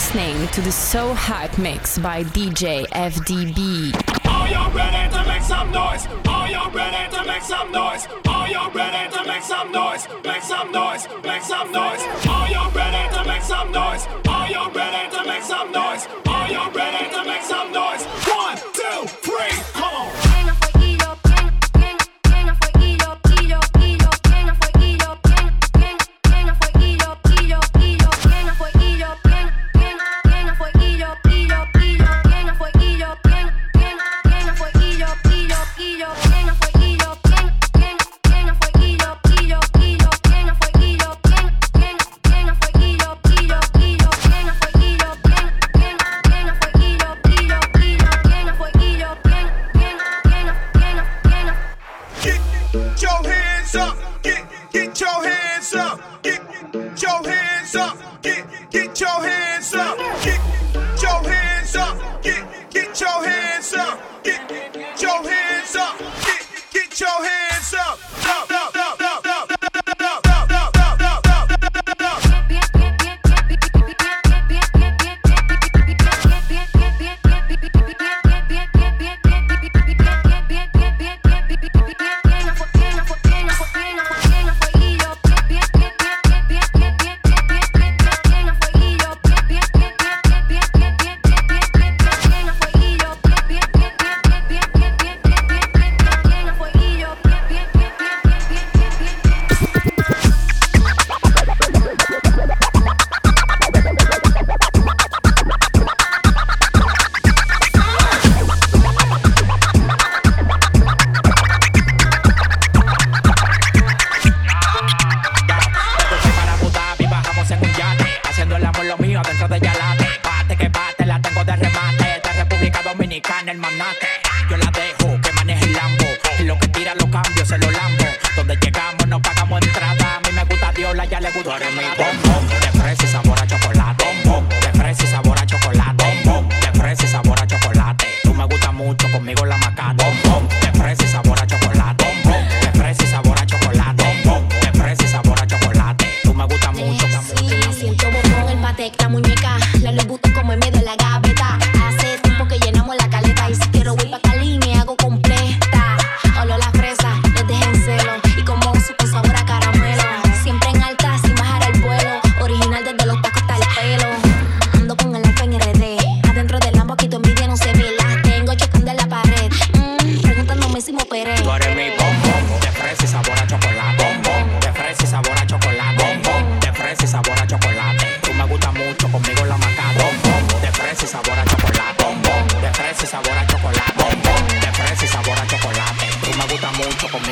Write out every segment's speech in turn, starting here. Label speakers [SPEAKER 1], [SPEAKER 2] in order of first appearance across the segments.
[SPEAKER 1] listening to the So Hype Mix by DJ FDB.
[SPEAKER 2] Are you ready to make some noise? Are you ready to make some noise? Are you ready to make some noise? Make some noise, make some noise. Are you ready to make some noise? Are you ready to make some noise? Are you ready to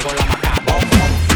[SPEAKER 2] conmigo la maca. Bom, bom.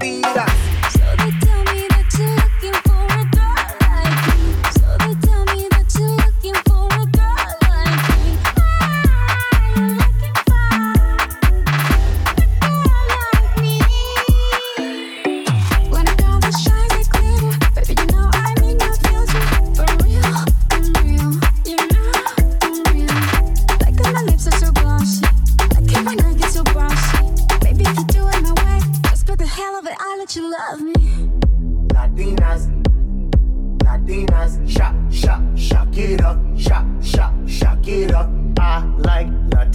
[SPEAKER 2] mentira.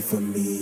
[SPEAKER 3] for me.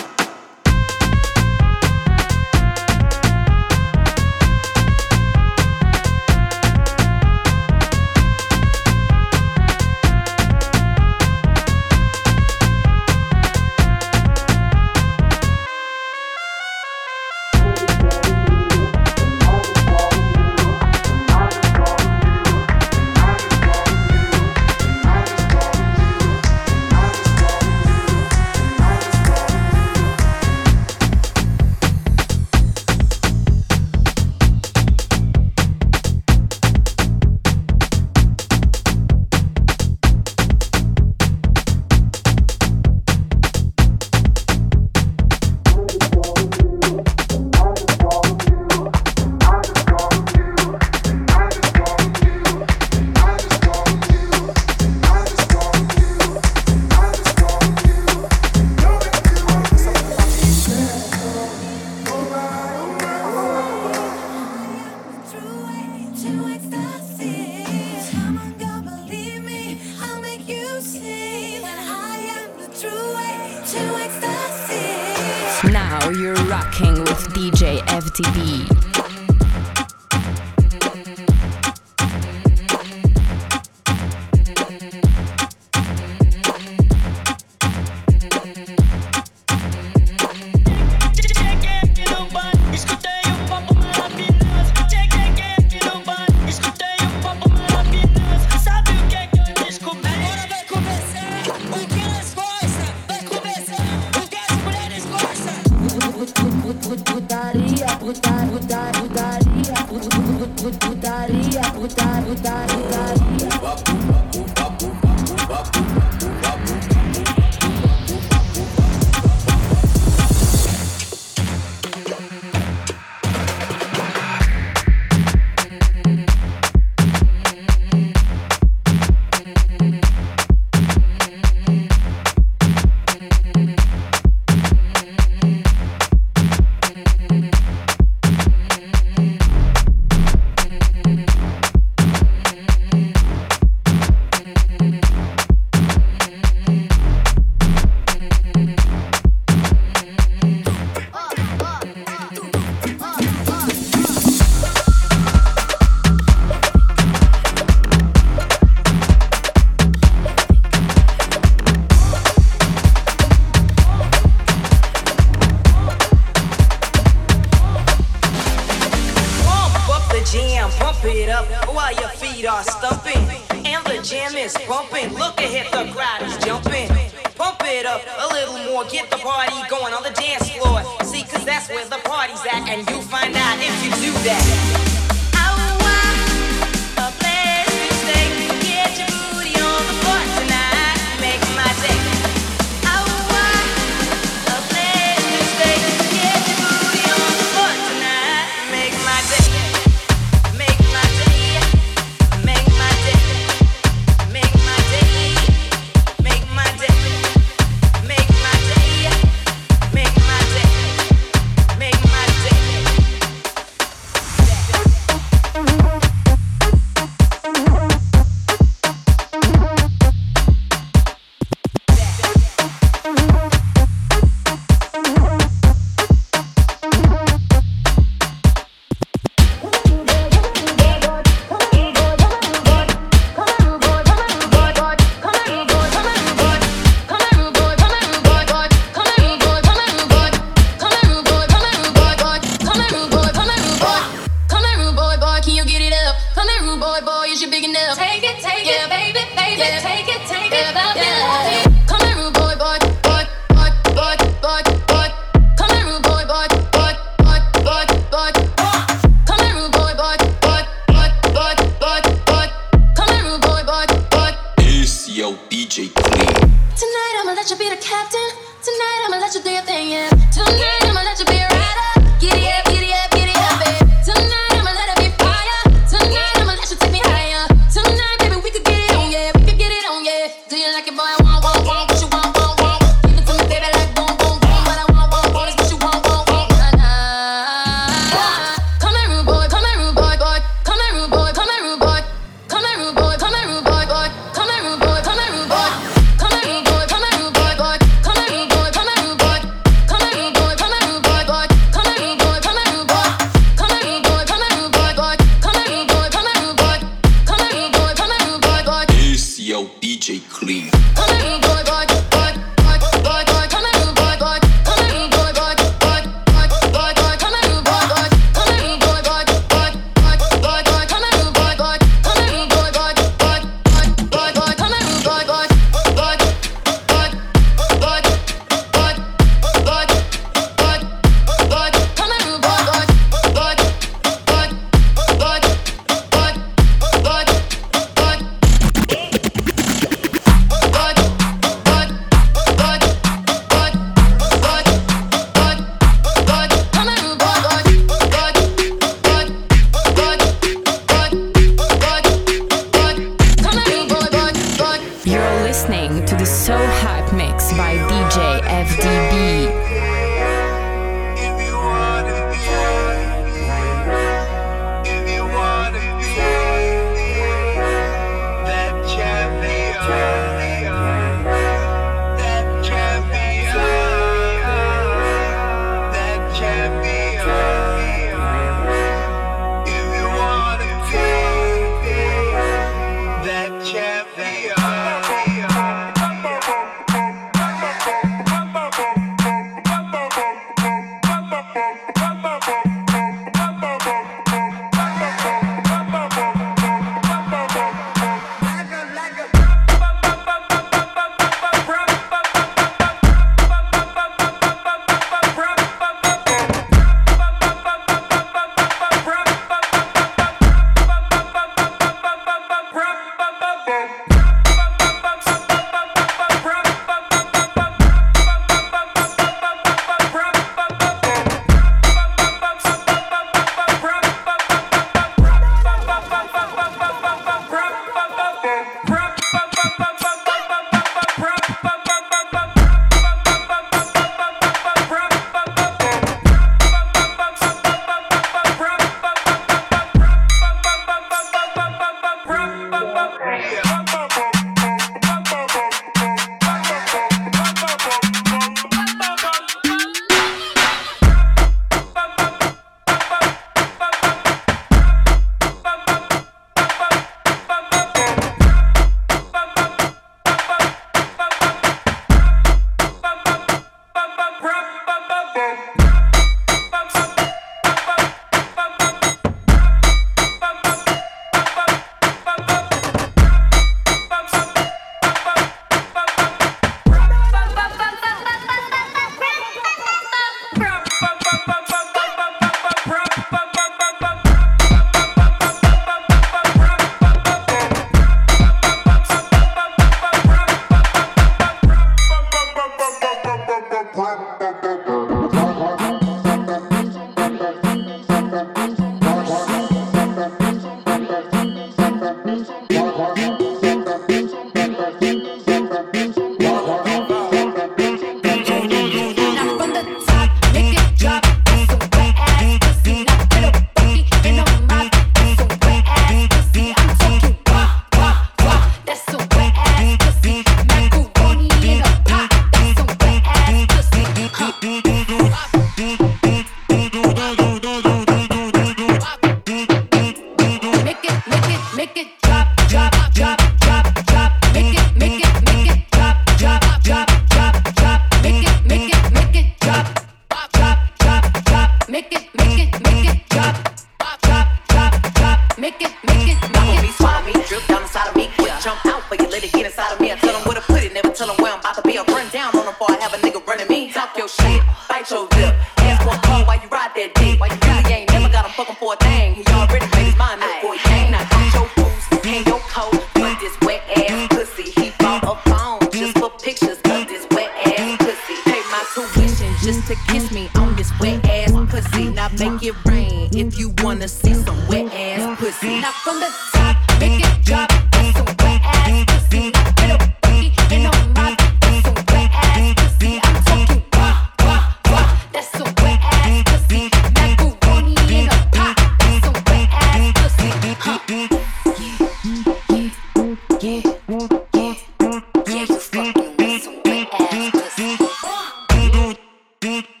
[SPEAKER 3] tudo.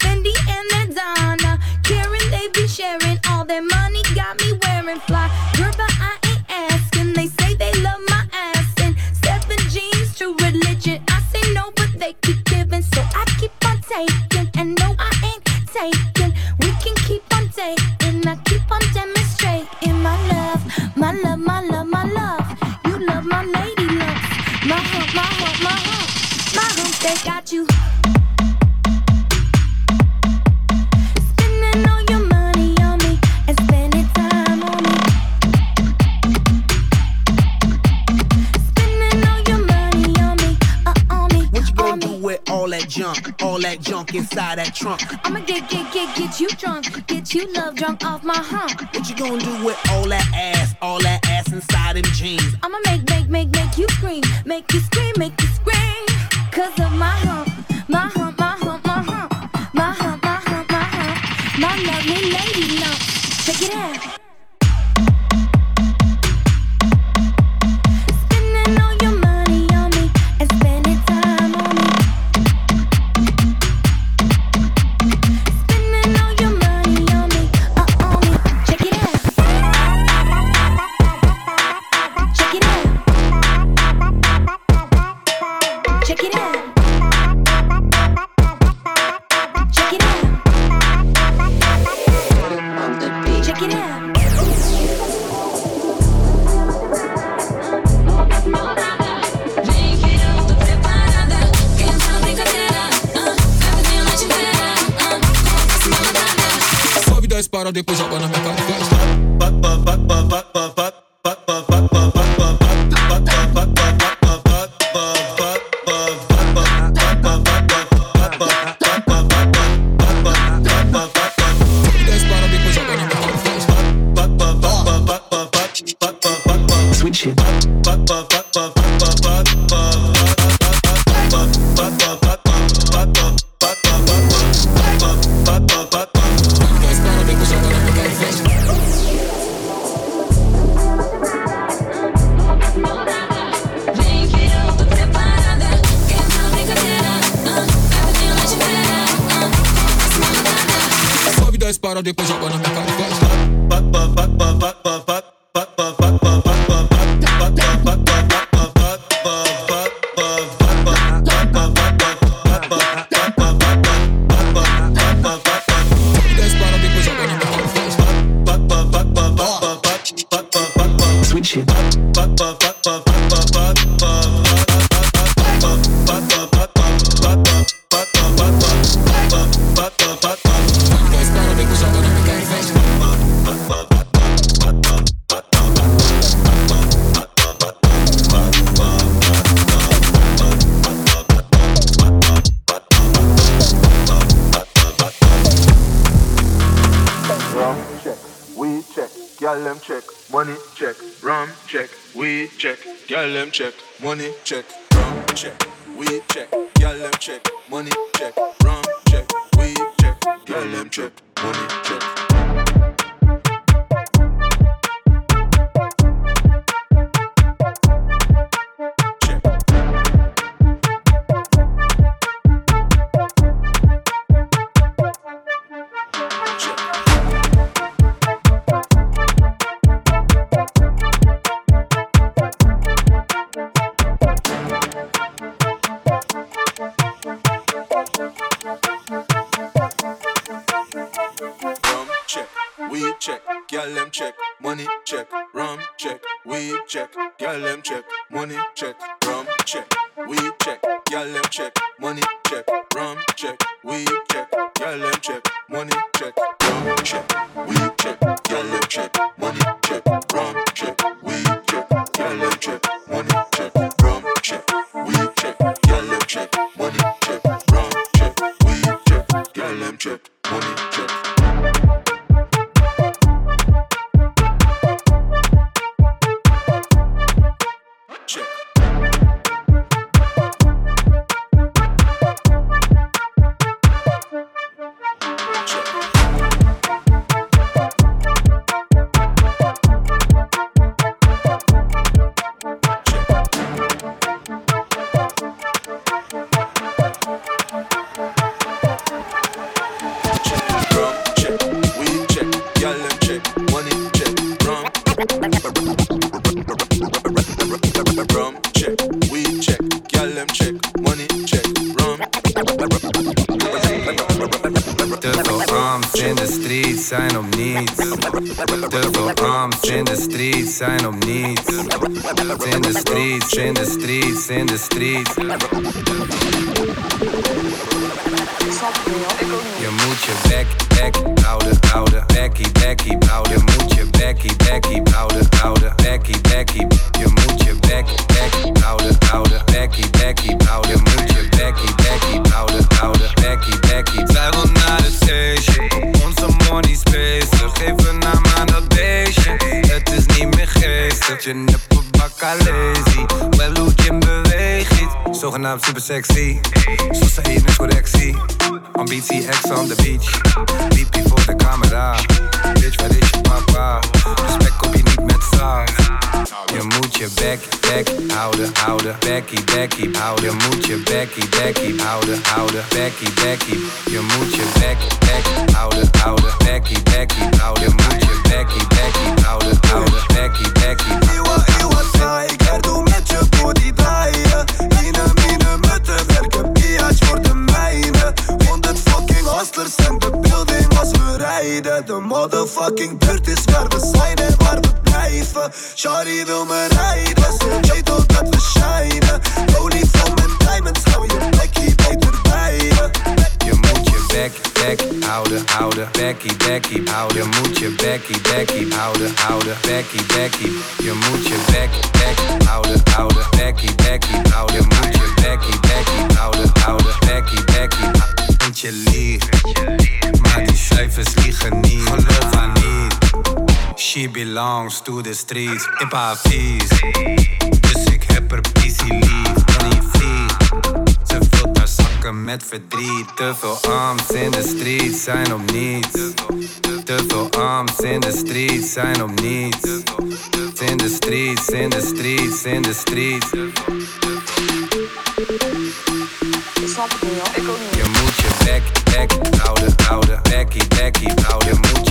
[SPEAKER 4] wearing. All that money got me wearing fly. Girl, but I ain't asking. They say they love my ass and seven jeans, True Religion. I say no, but they keep giving, so I keep on taking. And no, I ain't taking. We can keep on taking. I keep on demanding. inside that trunk. I'ma get, get, get, get you drunk. Get you love drunk off my hump. What you gonna do with all check, gyal them check, money check, rum check, weed check, gyal them check, money check. Check, gyal them check, money check, rum check, weed check, gyal them check, money check, rum check, weed check, gyal them check, money check,
[SPEAKER 5] street zijn om niets. Arms in de street zijn om niets. In de streets, in the streets, in the streets. Je moet je bek, bek houden, houden. Bekkie, bekkie houden. Je moet je. Bakka lazy. Wel hoe je beweegt. Zogenaamd super sexy. Zoals ze in correctie. Ambitie ex on the beach. Liepie voor de camera. Bitch, waar is je papa? Respect op je niet met saus. Je moet je bek, bek houden, houden. Bekkie, bekkie houden. Je moet je bekkie, bekkie houden, houden. Bekkie, bekkie. Je moet je bek, bek houden, houden. Bekkie, bekkie houden. Je moet je bekkie, bekkie houden, houden. Bekkie, bekkie.
[SPEAKER 3] Eeuwen, eeuwen saai, ik herdoe met je body draaien Mine, mine, mutten werken, biatch voor de mijne 100 fucking hustlers in de building als we rijden De motherfucking buurt is waar we zijn Shari wil me rijden, ze weet ook dat we shinen Olie van mijn diamonds, hou je plekje beter bij je
[SPEAKER 5] Je moet je bek, bek houden, houden. Bekkie, bekkie houden. Je moet je bekkie, bekkie houden, houden. Bekkie, bekkie. Je moet je bek, bek houden, houden. Bekkie, bekkie houden. Je moet je bekkie, bekkie houden, houden. Bekkie, bekkie. Want je liegt, belongs to the streets. In Pavis. Dus ik heb er busy lief. Money vliegt. Ze vult haar zakken met verdriet. Te veel arms in de street zijn om niets. Te veel arms in de street zijn om niets. In de streets, in de streets, in de streets. Je moet je bek, bek houden, houden. Bekkie, bekkie houden.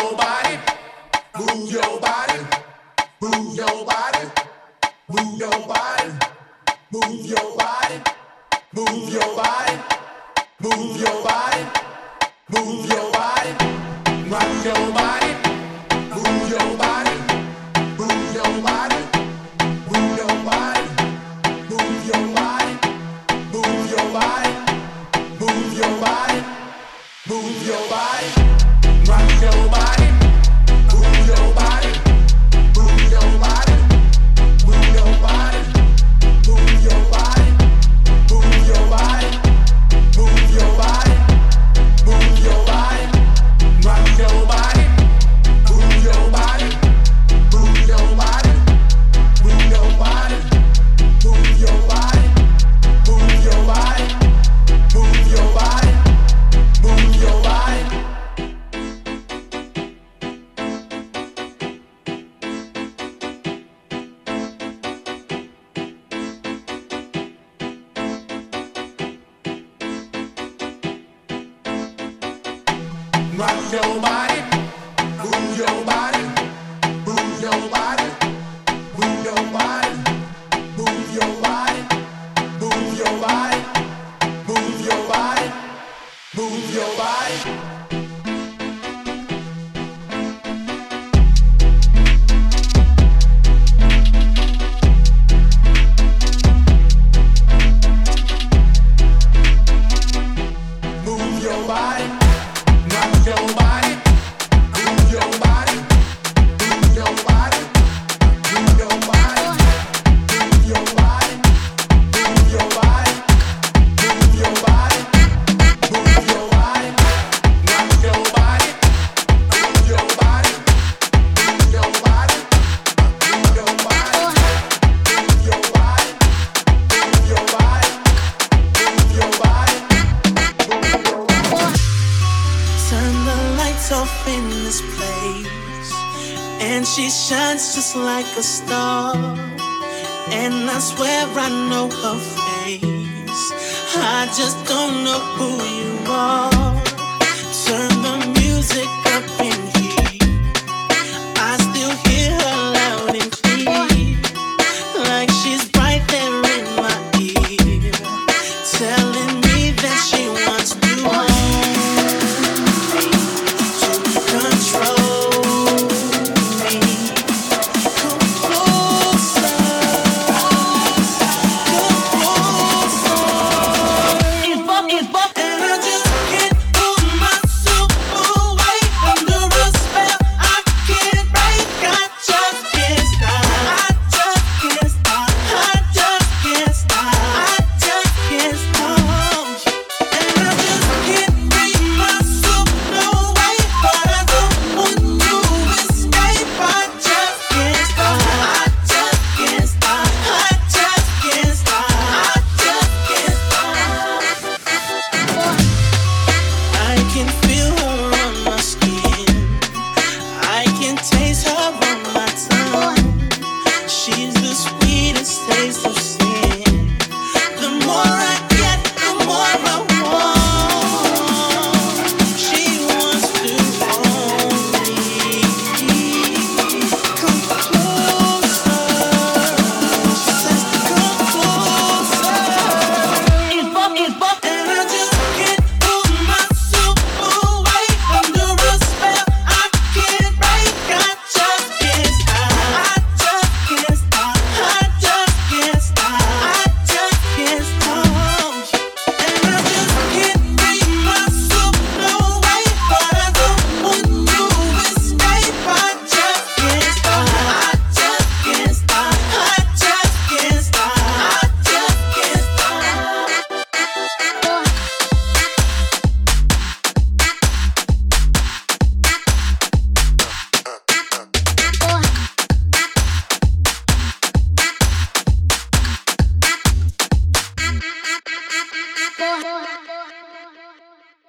[SPEAKER 6] your body, move your body, move your body, move your body, move your body, move your body, move your body, move your body, move your body, move your body, move your body, move your body, move your body, move your body, move your body, move your body, move your body. Rock your